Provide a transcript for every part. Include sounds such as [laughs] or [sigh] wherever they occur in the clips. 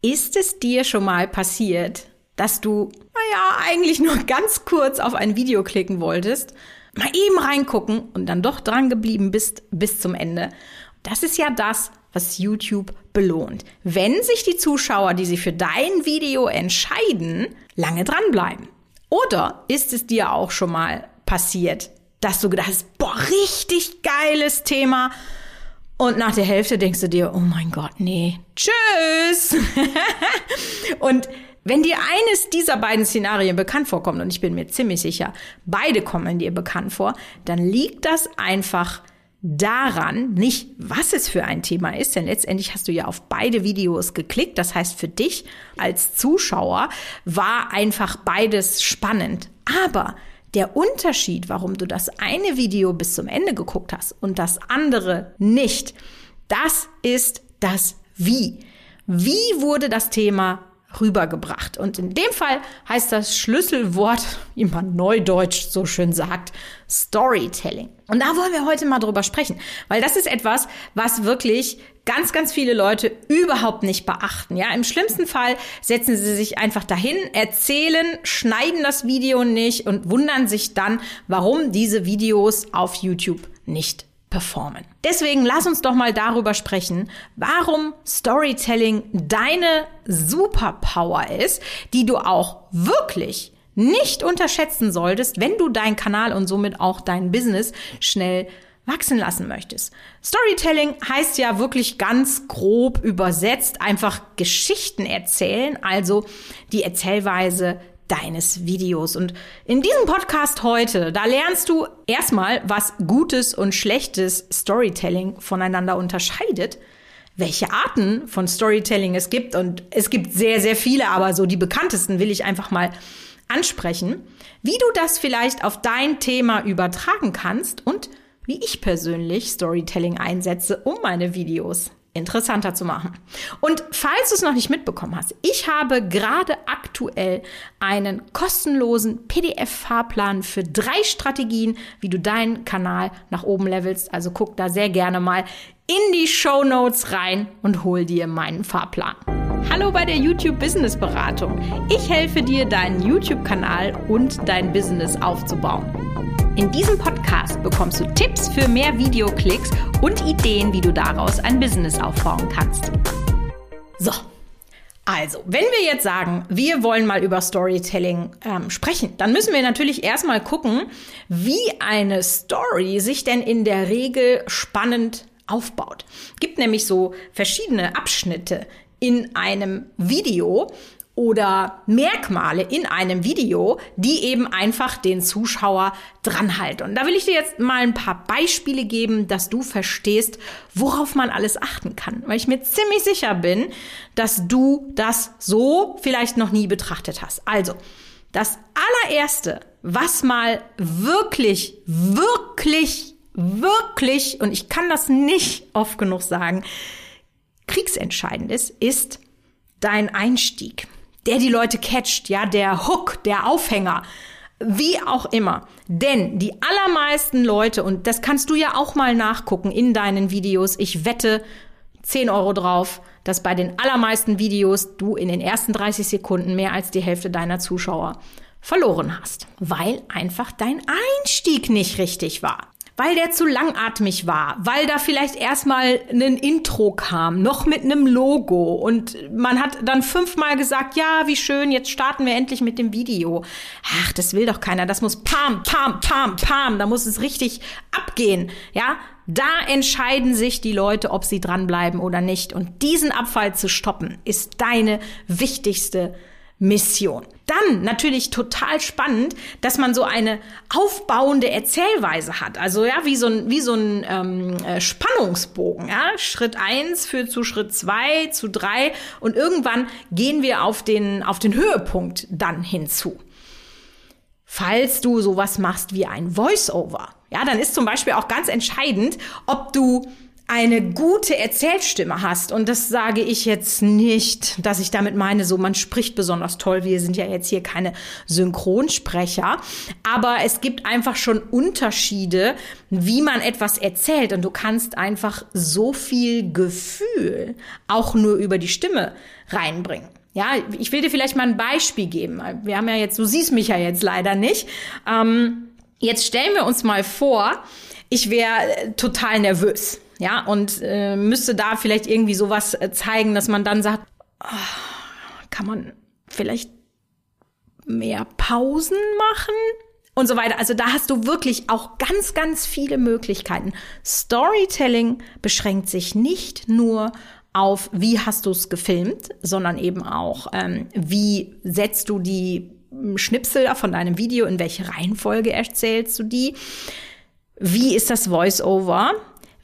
Ist es dir schon mal passiert, dass du, naja, eigentlich nur ganz kurz auf ein Video klicken wolltest, mal eben reingucken und dann doch dran geblieben bist bis zum Ende? Das ist ja das, was YouTube belohnt. Wenn sich die Zuschauer, die sich für dein Video entscheiden, lange dranbleiben. Oder ist es dir auch schon mal passiert, dass du gedacht hast, boah, richtig geiles Thema. Und nach der Hälfte denkst du dir, oh mein Gott, nee, tschüss. [laughs] und wenn dir eines dieser beiden Szenarien bekannt vorkommt, und ich bin mir ziemlich sicher, beide kommen dir bekannt vor, dann liegt das einfach daran, nicht was es für ein Thema ist, denn letztendlich hast du ja auf beide Videos geklickt. Das heißt, für dich als Zuschauer war einfach beides spannend. Aber der Unterschied, warum du das eine Video bis zum Ende geguckt hast und das andere nicht, das ist das Wie. Wie wurde das Thema rübergebracht. Und in dem Fall heißt das Schlüsselwort, wie man neudeutsch so schön sagt, Storytelling. Und da wollen wir heute mal drüber sprechen, weil das ist etwas, was wirklich ganz, ganz viele Leute überhaupt nicht beachten. Ja, im schlimmsten Fall setzen sie sich einfach dahin, erzählen, schneiden das Video nicht und wundern sich dann, warum diese Videos auf YouTube nicht performen. Deswegen lass uns doch mal darüber sprechen, warum Storytelling deine Superpower ist, die du auch wirklich nicht unterschätzen solltest, wenn du deinen Kanal und somit auch dein Business schnell wachsen lassen möchtest. Storytelling heißt ja wirklich ganz grob übersetzt einfach Geschichten erzählen, also die Erzählweise deines Videos. Und in diesem Podcast heute, da lernst du erstmal, was gutes und schlechtes Storytelling voneinander unterscheidet, welche Arten von Storytelling es gibt. Und es gibt sehr, sehr viele, aber so die bekanntesten will ich einfach mal ansprechen, wie du das vielleicht auf dein Thema übertragen kannst und wie ich persönlich Storytelling einsetze, um meine Videos interessanter zu machen. Und falls du es noch nicht mitbekommen hast, ich habe gerade aktuell einen kostenlosen PDF-Fahrplan für drei Strategien, wie du deinen Kanal nach oben levelst. Also guck da sehr gerne mal in die Show Notes rein und hol dir meinen Fahrplan. Hallo bei der YouTube Business Beratung. Ich helfe dir, deinen YouTube-Kanal und dein Business aufzubauen. In diesem Podcast bekommst du Tipps für mehr Videoklicks und Ideen, wie du daraus ein Business aufbauen kannst. So, also, wenn wir jetzt sagen, wir wollen mal über Storytelling ähm, sprechen, dann müssen wir natürlich erstmal gucken, wie eine Story sich denn in der Regel spannend aufbaut. Es gibt nämlich so verschiedene Abschnitte in einem Video, oder Merkmale in einem Video, die eben einfach den Zuschauer dranhalten. Und da will ich dir jetzt mal ein paar Beispiele geben, dass du verstehst, worauf man alles achten kann. Weil ich mir ziemlich sicher bin, dass du das so vielleicht noch nie betrachtet hast. Also, das allererste, was mal wirklich, wirklich, wirklich, und ich kann das nicht oft genug sagen, kriegsentscheidend ist, ist dein Einstieg der die Leute catcht, ja, der Hook, der Aufhänger, wie auch immer. Denn die allermeisten Leute, und das kannst du ja auch mal nachgucken in deinen Videos, ich wette 10 Euro drauf, dass bei den allermeisten Videos du in den ersten 30 Sekunden mehr als die Hälfte deiner Zuschauer verloren hast, weil einfach dein Einstieg nicht richtig war weil der zu langatmig war, weil da vielleicht erstmal ein Intro kam, noch mit einem Logo und man hat dann fünfmal gesagt, ja, wie schön, jetzt starten wir endlich mit dem Video. Ach, das will doch keiner, das muss pam, pam, pam, pam, da muss es richtig abgehen, ja? Da entscheiden sich die Leute, ob sie dranbleiben oder nicht. Und diesen Abfall zu stoppen, ist deine wichtigste Mission. Dann natürlich total spannend, dass man so eine aufbauende Erzählweise hat. Also ja, wie so ein, wie so ein ähm, äh, Spannungsbogen. Ja? Schritt eins führt zu Schritt zwei, zu drei und irgendwann gehen wir auf den, auf den Höhepunkt dann hinzu. Falls du sowas machst wie ein Voice-Over, ja, dann ist zum Beispiel auch ganz entscheidend, ob du eine gute Erzählstimme hast, und das sage ich jetzt nicht, dass ich damit meine, so man spricht besonders toll, wir sind ja jetzt hier keine Synchronsprecher, aber es gibt einfach schon Unterschiede, wie man etwas erzählt und du kannst einfach so viel Gefühl auch nur über die Stimme reinbringen. Ja, ich will dir vielleicht mal ein Beispiel geben. Wir haben ja jetzt, du siehst mich ja jetzt leider nicht. Ähm, jetzt stellen wir uns mal vor, ich wäre total nervös ja, und äh, müsste da vielleicht irgendwie sowas äh, zeigen, dass man dann sagt, oh, kann man vielleicht mehr Pausen machen? Und so weiter. Also da hast du wirklich auch ganz, ganz viele Möglichkeiten. Storytelling beschränkt sich nicht nur auf, wie hast du es gefilmt, sondern eben auch, ähm, wie setzt du die Schnipsel von deinem Video, in welche Reihenfolge erzählst du die, wie ist das Voice-Over,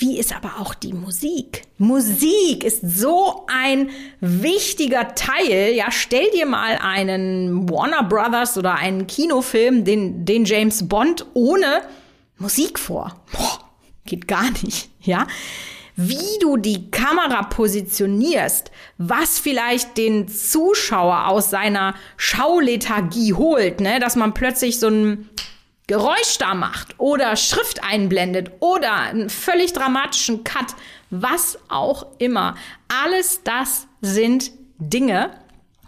wie ist aber auch die Musik? Musik ist so ein wichtiger Teil. Ja, stell dir mal einen Warner Brothers oder einen Kinofilm, den, den James Bond ohne Musik vor. Boah, geht gar nicht. Ja, wie du die Kamera positionierst, was vielleicht den Zuschauer aus seiner Schaulethargie holt, ne, dass man plötzlich so ein Geräusch da macht oder Schrift einblendet oder einen völlig dramatischen Cut, was auch immer. Alles das sind Dinge,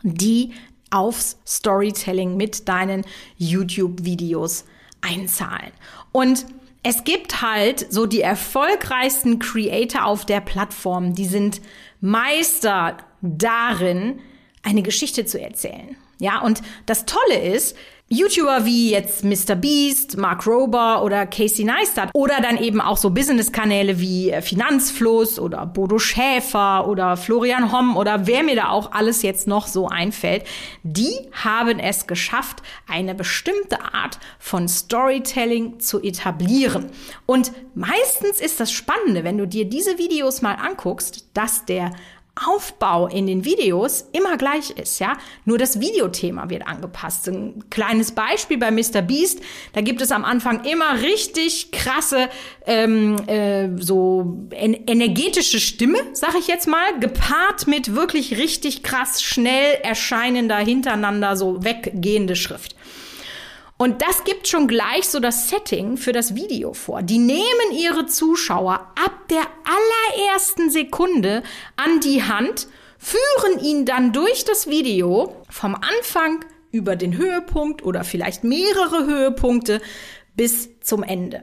die aufs Storytelling mit deinen YouTube-Videos einzahlen. Und es gibt halt so die erfolgreichsten Creator auf der Plattform, die sind Meister darin, eine Geschichte zu erzählen. Ja, und das Tolle ist, YouTuber wie jetzt Mr. Beast, Mark Rober oder Casey Neistat oder dann eben auch so Business-Kanäle wie äh, Finanzfluss oder Bodo Schäfer oder Florian Homm oder wer mir da auch alles jetzt noch so einfällt, die haben es geschafft, eine bestimmte Art von Storytelling zu etablieren. Und meistens ist das Spannende, wenn du dir diese Videos mal anguckst, dass der Aufbau in den Videos immer gleich ist, ja. Nur das Videothema wird angepasst. Ein kleines Beispiel bei Mr. Beast, da gibt es am Anfang immer richtig krasse, ähm, äh, so en energetische Stimme, sag ich jetzt mal, gepaart mit wirklich richtig krass schnell erscheinender, hintereinander so weggehende Schrift. Und das gibt schon gleich so das Setting für das Video vor. Die nehmen ihre Zuschauer ab der allerersten Sekunde an die Hand, führen ihn dann durch das Video vom Anfang über den Höhepunkt oder vielleicht mehrere Höhepunkte bis zum Ende.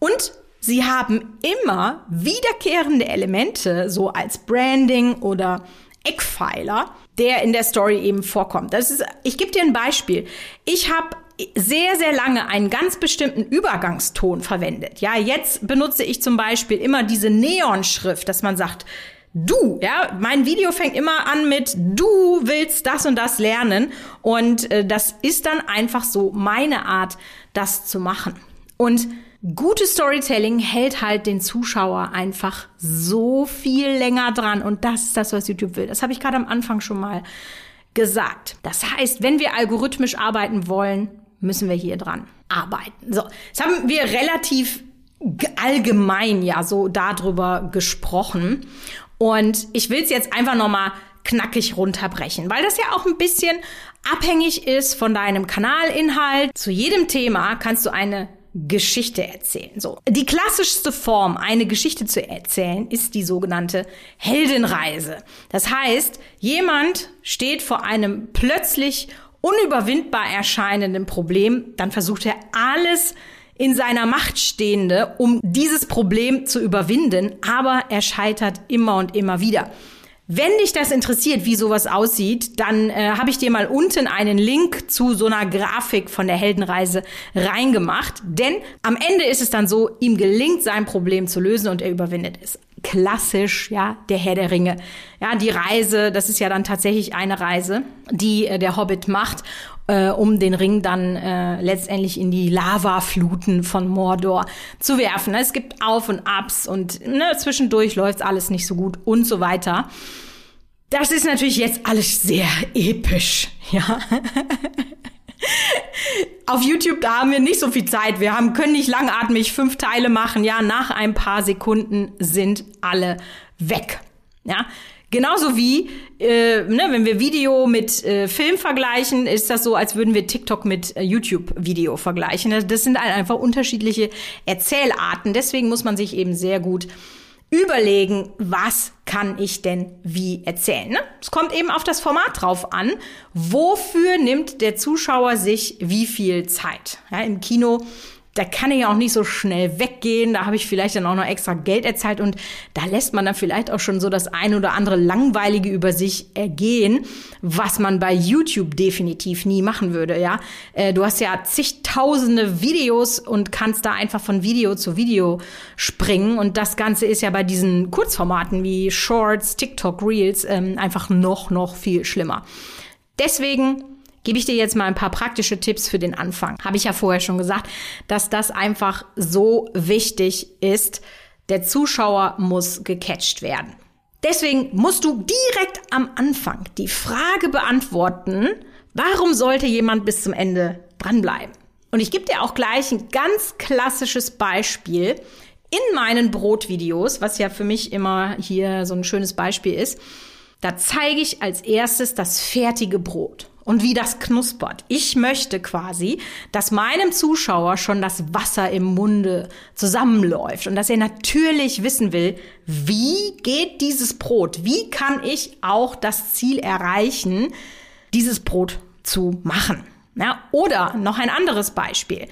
Und sie haben immer wiederkehrende Elemente, so als Branding oder Eckpfeiler, der in der Story eben vorkommt. Das ist, ich gebe dir ein Beispiel. Ich habe sehr, sehr lange einen ganz bestimmten Übergangston verwendet. Ja, jetzt benutze ich zum Beispiel immer diese Neonschrift, dass man sagt, du, ja, mein Video fängt immer an mit du willst das und das lernen und äh, das ist dann einfach so meine Art, das zu machen. Und gutes Storytelling hält halt den Zuschauer einfach so viel länger dran und das ist das, was YouTube will. Das habe ich gerade am Anfang schon mal gesagt. Das heißt, wenn wir algorithmisch arbeiten wollen, müssen wir hier dran arbeiten. So, jetzt haben wir relativ allgemein ja so darüber gesprochen. Und ich will es jetzt einfach nochmal knackig runterbrechen, weil das ja auch ein bisschen abhängig ist von deinem Kanalinhalt. Zu jedem Thema kannst du eine Geschichte erzählen. So. Die klassischste Form, eine Geschichte zu erzählen, ist die sogenannte Heldenreise. Das heißt, jemand steht vor einem plötzlich unüberwindbar erscheinenden Problem, dann versucht er alles in seiner Macht Stehende, um dieses Problem zu überwinden, aber er scheitert immer und immer wieder. Wenn dich das interessiert, wie sowas aussieht, dann äh, habe ich dir mal unten einen Link zu so einer Grafik von der Heldenreise reingemacht. Denn am Ende ist es dann so, ihm gelingt sein Problem zu lösen und er überwindet es. Klassisch, ja, der Herr der Ringe. Ja, die Reise, das ist ja dann tatsächlich eine Reise, die äh, der Hobbit macht äh, um den Ring dann äh, letztendlich in die Lavafluten von Mordor zu werfen. Es gibt Auf und Abs und ne, zwischendurch läuft alles nicht so gut und so weiter. Das ist natürlich jetzt alles sehr episch, ja. [laughs] [laughs] Auf YouTube, da haben wir nicht so viel Zeit. Wir haben, können nicht langatmig fünf Teile machen. Ja, nach ein paar Sekunden sind alle weg. Ja, Genauso wie, äh, ne, wenn wir Video mit äh, Film vergleichen, ist das so, als würden wir TikTok mit äh, YouTube-Video vergleichen. Das sind einfach unterschiedliche Erzählarten. Deswegen muss man sich eben sehr gut überlegen, was kann ich denn wie erzählen. Ne? Es kommt eben auf das Format drauf an. Wofür nimmt der Zuschauer sich wie viel Zeit? Ja, Im Kino da kann ich auch nicht so schnell weggehen. Da habe ich vielleicht dann auch noch extra Geld erzahlt und da lässt man dann vielleicht auch schon so das eine oder andere langweilige über sich ergehen, was man bei YouTube definitiv nie machen würde. Ja, äh, du hast ja zigtausende Videos und kannst da einfach von Video zu Video springen und das Ganze ist ja bei diesen Kurzformaten wie Shorts, TikTok, Reels ähm, einfach noch noch viel schlimmer. Deswegen gebe ich dir jetzt mal ein paar praktische Tipps für den Anfang. Habe ich ja vorher schon gesagt, dass das einfach so wichtig ist. Der Zuschauer muss gecatcht werden. Deswegen musst du direkt am Anfang die Frage beantworten, warum sollte jemand bis zum Ende dranbleiben? Und ich gebe dir auch gleich ein ganz klassisches Beispiel in meinen Brotvideos, was ja für mich immer hier so ein schönes Beispiel ist. Da zeige ich als erstes das fertige Brot und wie das knuspert. Ich möchte quasi, dass meinem Zuschauer schon das Wasser im Munde zusammenläuft und dass er natürlich wissen will, wie geht dieses Brot? Wie kann ich auch das Ziel erreichen, dieses Brot zu machen? Ja, oder noch ein anderes Beispiel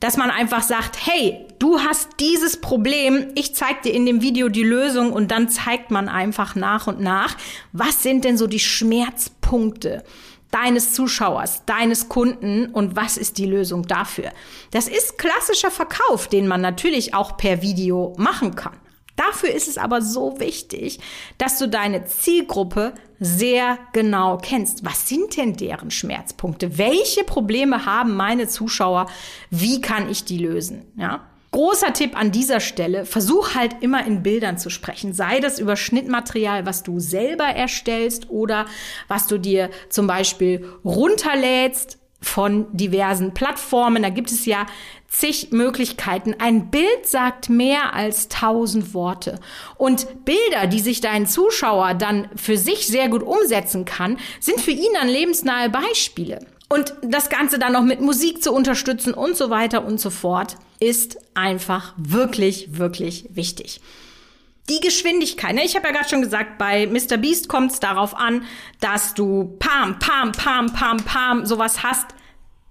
dass man einfach sagt, hey, du hast dieses Problem, ich zeig dir in dem Video die Lösung und dann zeigt man einfach nach und nach, was sind denn so die Schmerzpunkte? Deines Zuschauers, deines Kunden und was ist die Lösung dafür. Das ist klassischer Verkauf, den man natürlich auch per Video machen kann. Dafür ist es aber so wichtig, dass du deine Zielgruppe sehr genau kennst. Was sind denn deren Schmerzpunkte? Welche Probleme haben meine Zuschauer? Wie kann ich die lösen? Ja? Großer Tipp an dieser Stelle, versuch halt immer in Bildern zu sprechen. Sei das über Schnittmaterial, was du selber erstellst oder was du dir zum Beispiel runterlädst von diversen Plattformen. Da gibt es ja zig Möglichkeiten. Ein Bild sagt mehr als tausend Worte. Und Bilder, die sich dein Zuschauer dann für sich sehr gut umsetzen kann, sind für ihn dann lebensnahe Beispiele. Und das Ganze dann noch mit Musik zu unterstützen und so weiter und so fort, ist einfach wirklich, wirklich wichtig. Die Geschwindigkeit, ne? ich habe ja gerade schon gesagt, bei Mr. Beast kommt es darauf an, dass du pam, pam, pam, pam, pam sowas hast.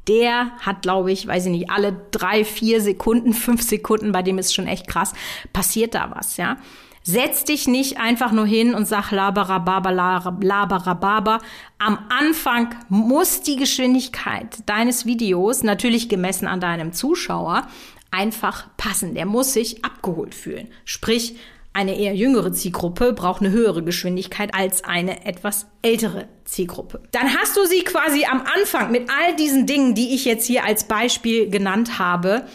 Der hat, glaube ich, weiß ich nicht, alle drei, vier Sekunden, fünf Sekunden, bei dem ist schon echt krass, passiert da was, ja. Setz dich nicht einfach nur hin und sag laberababa, laberababa. Am Anfang muss die Geschwindigkeit deines Videos, natürlich gemessen an deinem Zuschauer, einfach passen. Der muss sich abgeholt fühlen. Sprich, eine eher jüngere Zielgruppe braucht eine höhere Geschwindigkeit als eine etwas ältere Zielgruppe. Dann hast du sie quasi am Anfang mit all diesen Dingen, die ich jetzt hier als Beispiel genannt habe,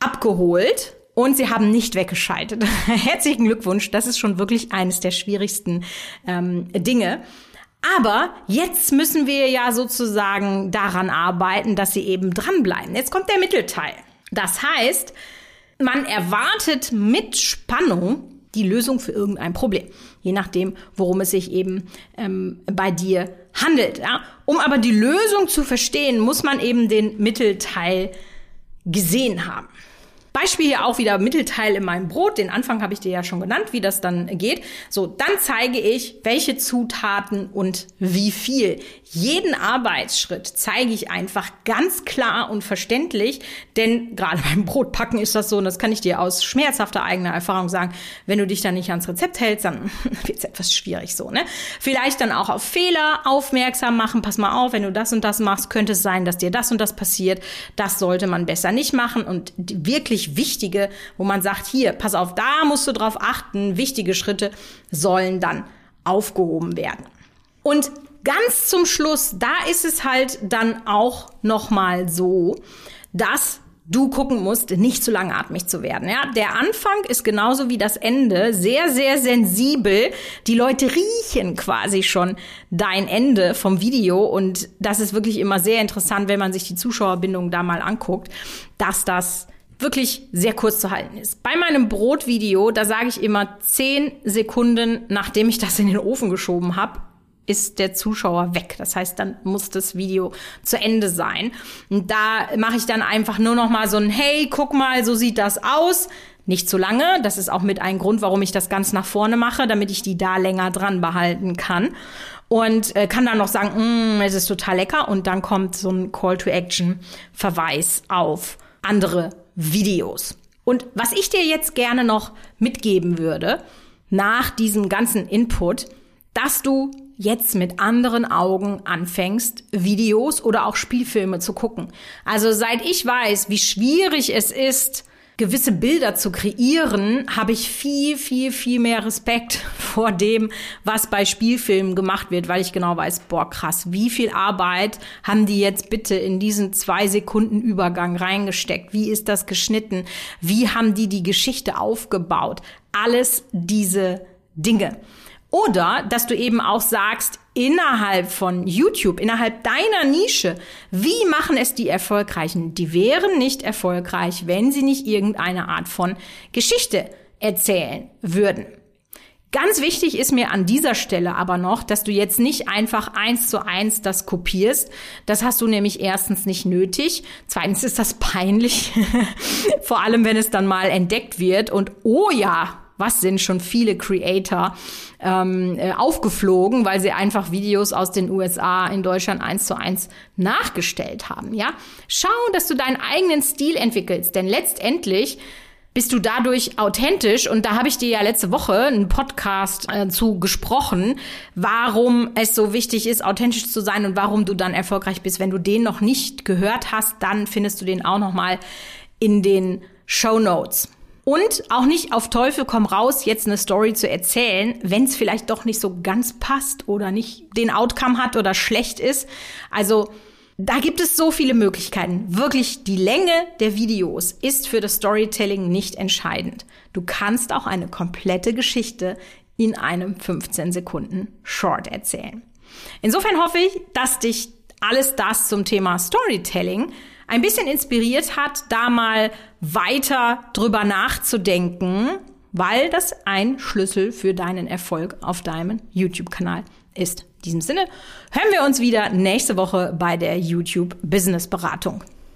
abgeholt und sie haben nicht weggeschaltet. [laughs] Herzlichen Glückwunsch, das ist schon wirklich eines der schwierigsten ähm, Dinge. Aber jetzt müssen wir ja sozusagen daran arbeiten, dass sie eben dranbleiben. Jetzt kommt der Mittelteil. Das heißt, man erwartet mit Spannung die Lösung für irgendein Problem, je nachdem, worum es sich eben ähm, bei dir handelt. Ja? Um aber die Lösung zu verstehen, muss man eben den Mittelteil gesehen haben. Beispiel hier auch wieder Mittelteil in meinem Brot. Den Anfang habe ich dir ja schon genannt, wie das dann geht. So, dann zeige ich, welche Zutaten und wie viel. Jeden Arbeitsschritt zeige ich einfach ganz klar und verständlich, denn gerade [laughs] beim Brotpacken ist das so, und das kann ich dir aus schmerzhafter eigener Erfahrung sagen, wenn du dich da nicht ans Rezept hältst, dann [laughs] wird es etwas schwierig so, ne? Vielleicht dann auch auf Fehler aufmerksam machen. Pass mal auf, wenn du das und das machst, könnte es sein, dass dir das und das passiert. Das sollte man besser nicht machen und wirklich wirklich wichtige, wo man sagt, hier, pass auf, da musst du drauf achten, wichtige Schritte sollen dann aufgehoben werden. Und ganz zum Schluss, da ist es halt dann auch noch mal so, dass du gucken musst, nicht zu langatmig zu werden. Ja, der Anfang ist genauso wie das Ende sehr, sehr sensibel. Die Leute riechen quasi schon dein Ende vom Video und das ist wirklich immer sehr interessant, wenn man sich die Zuschauerbindung da mal anguckt, dass das wirklich sehr kurz zu halten ist. Bei meinem Brotvideo, da sage ich immer zehn Sekunden, nachdem ich das in den Ofen geschoben habe, ist der Zuschauer weg. Das heißt, dann muss das Video zu Ende sein. Und da mache ich dann einfach nur noch mal so ein Hey, guck mal, so sieht das aus. Nicht zu lange. Das ist auch mit ein Grund, warum ich das ganz nach vorne mache, damit ich die da länger dran behalten kann. Und äh, kann dann noch sagen, mm, es ist total lecker. Und dann kommt so ein Call to Action Verweis auf andere Videos. Und was ich dir jetzt gerne noch mitgeben würde, nach diesem ganzen Input, dass du jetzt mit anderen Augen anfängst, Videos oder auch Spielfilme zu gucken. Also seit ich weiß, wie schwierig es ist, gewisse Bilder zu kreieren, habe ich viel, viel, viel mehr Respekt [laughs] vor dem, was bei Spielfilmen gemacht wird, weil ich genau weiß, boah, krass, wie viel Arbeit haben die jetzt bitte in diesen zwei Sekunden Übergang reingesteckt? Wie ist das geschnitten? Wie haben die die Geschichte aufgebaut? Alles diese Dinge. Oder dass du eben auch sagst, innerhalb von YouTube, innerhalb deiner Nische, wie machen es die Erfolgreichen? Die wären nicht erfolgreich, wenn sie nicht irgendeine Art von Geschichte erzählen würden. Ganz wichtig ist mir an dieser Stelle aber noch, dass du jetzt nicht einfach eins zu eins das kopierst. Das hast du nämlich erstens nicht nötig. Zweitens ist das peinlich. [laughs] Vor allem, wenn es dann mal entdeckt wird und oh ja, was sind schon viele Creator ähm, äh, aufgeflogen, weil sie einfach Videos aus den USA in Deutschland eins zu eins nachgestellt haben. Ja, schau, dass du deinen eigenen Stil entwickelst, denn letztendlich bist du dadurch authentisch und da habe ich dir ja letzte Woche einen Podcast äh, zu gesprochen, warum es so wichtig ist, authentisch zu sein und warum du dann erfolgreich bist. Wenn du den noch nicht gehört hast, dann findest du den auch noch mal in den Show Notes. Und auch nicht auf Teufel komm raus, jetzt eine Story zu erzählen, wenn es vielleicht doch nicht so ganz passt oder nicht den Outcome hat oder schlecht ist. Also da gibt es so viele Möglichkeiten. Wirklich, die Länge der Videos ist für das Storytelling nicht entscheidend. Du kannst auch eine komplette Geschichte in einem 15 Sekunden Short erzählen. Insofern hoffe ich, dass dich alles das zum Thema Storytelling ein bisschen inspiriert hat, da mal weiter drüber nachzudenken, weil das ein Schlüssel für deinen Erfolg auf deinem YouTube-Kanal ist. In diesem Sinne hören wir uns wieder nächste Woche bei der YouTube Business Beratung.